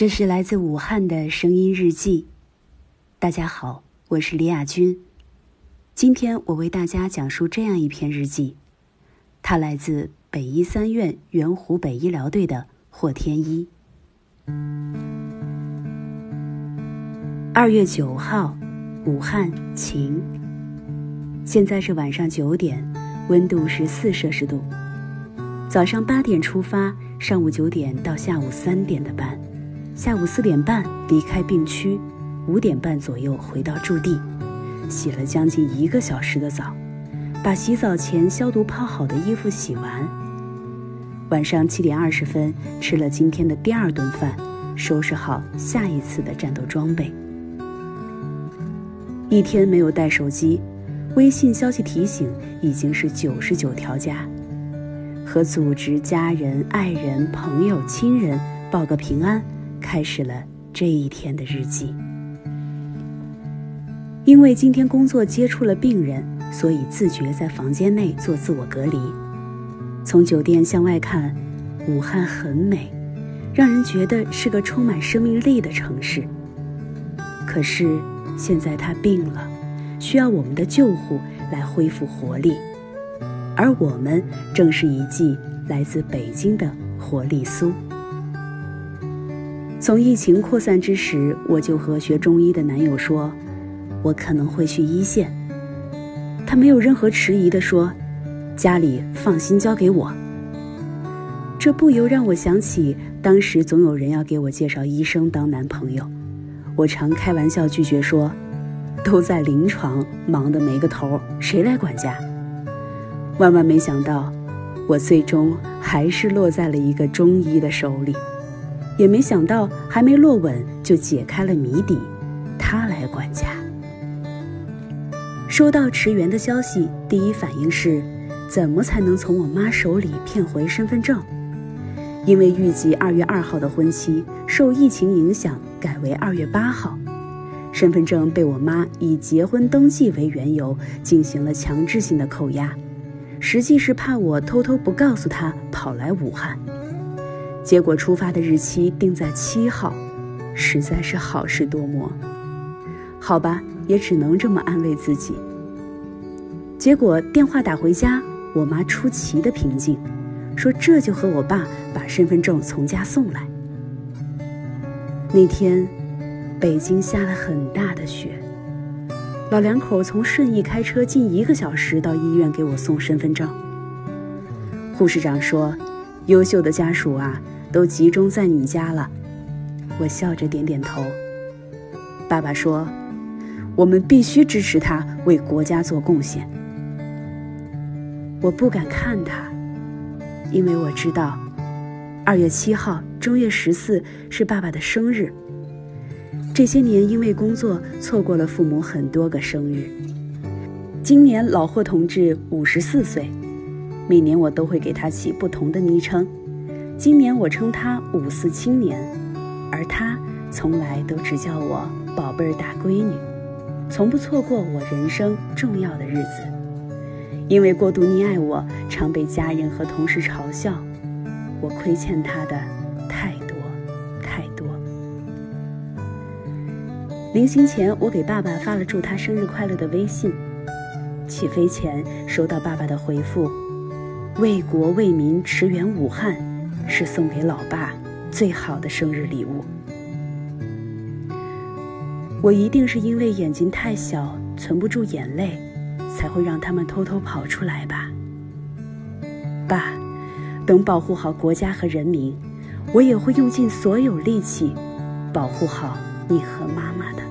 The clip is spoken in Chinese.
这是来自武汉的声音日记。大家好，我是李亚军。今天我为大家讲述这样一篇日记，它来自北医三院原湖北医疗队的霍天一。二月九号，武汉晴。现在是晚上九点，温度是四摄氏度。早上八点出发，上午九点到下午三点的班。下午四点半离开病区，五点半左右回到驻地，洗了将近一个小时的澡，把洗澡前消毒泡好的衣服洗完。晚上七点二十分吃了今天的第二顿饭，收拾好下一次的战斗装备。一天没有带手机，微信消息提醒已经是九十九条加。和组织、家人、爱人、朋友、亲人报个平安。开始了这一天的日记。因为今天工作接触了病人，所以自觉在房间内做自我隔离。从酒店向外看，武汉很美，让人觉得是个充满生命力的城市。可是现在他病了，需要我们的救护来恢复活力，而我们正是一剂来自北京的活力苏。从疫情扩散之时，我就和学中医的男友说，我可能会去一线。他没有任何迟疑地说，家里放心交给我。这不由让我想起当时总有人要给我介绍医生当男朋友，我常开玩笑拒绝说，都在临床忙得没个头，谁来管家？万万没想到，我最终还是落在了一个中医的手里。也没想到，还没落稳就解开了谜底，他来管家。收到驰援的消息，第一反应是，怎么才能从我妈手里骗回身份证？因为预计二月二号的婚期受疫情影响改为二月八号，身份证被我妈以结婚登记为缘由进行了强制性的扣押，实际是怕我偷偷不告诉她跑来武汉。结果出发的日期定在七号，实在是好事多磨。好吧，也只能这么安慰自己。结果电话打回家，我妈出奇的平静，说这就和我爸把身份证从家送来。那天，北京下了很大的雪，老两口从顺义开车近一个小时到医院给我送身份证。护士长说。优秀的家属啊，都集中在你家了。我笑着点点头。爸爸说：“我们必须支持他为国家做贡献。”我不敢看他，因为我知道，二月七号正月十四是爸爸的生日。这些年因为工作错过了父母很多个生日。今年老霍同志五十四岁。每年我都会给他起不同的昵称，今年我称他五四青年，而他从来都只叫我宝贝儿大闺女，从不错过我人生重要的日子。因为过度溺爱我，常被家人和同事嘲笑，我亏欠他的太多太多。临行前，我给爸爸发了祝他生日快乐的微信。起飞前收到爸爸的回复。为国为民驰援武汉，是送给老爸最好的生日礼物。我一定是因为眼睛太小，存不住眼泪，才会让他们偷偷跑出来吧。爸，等保护好国家和人民，我也会用尽所有力气，保护好你和妈妈的。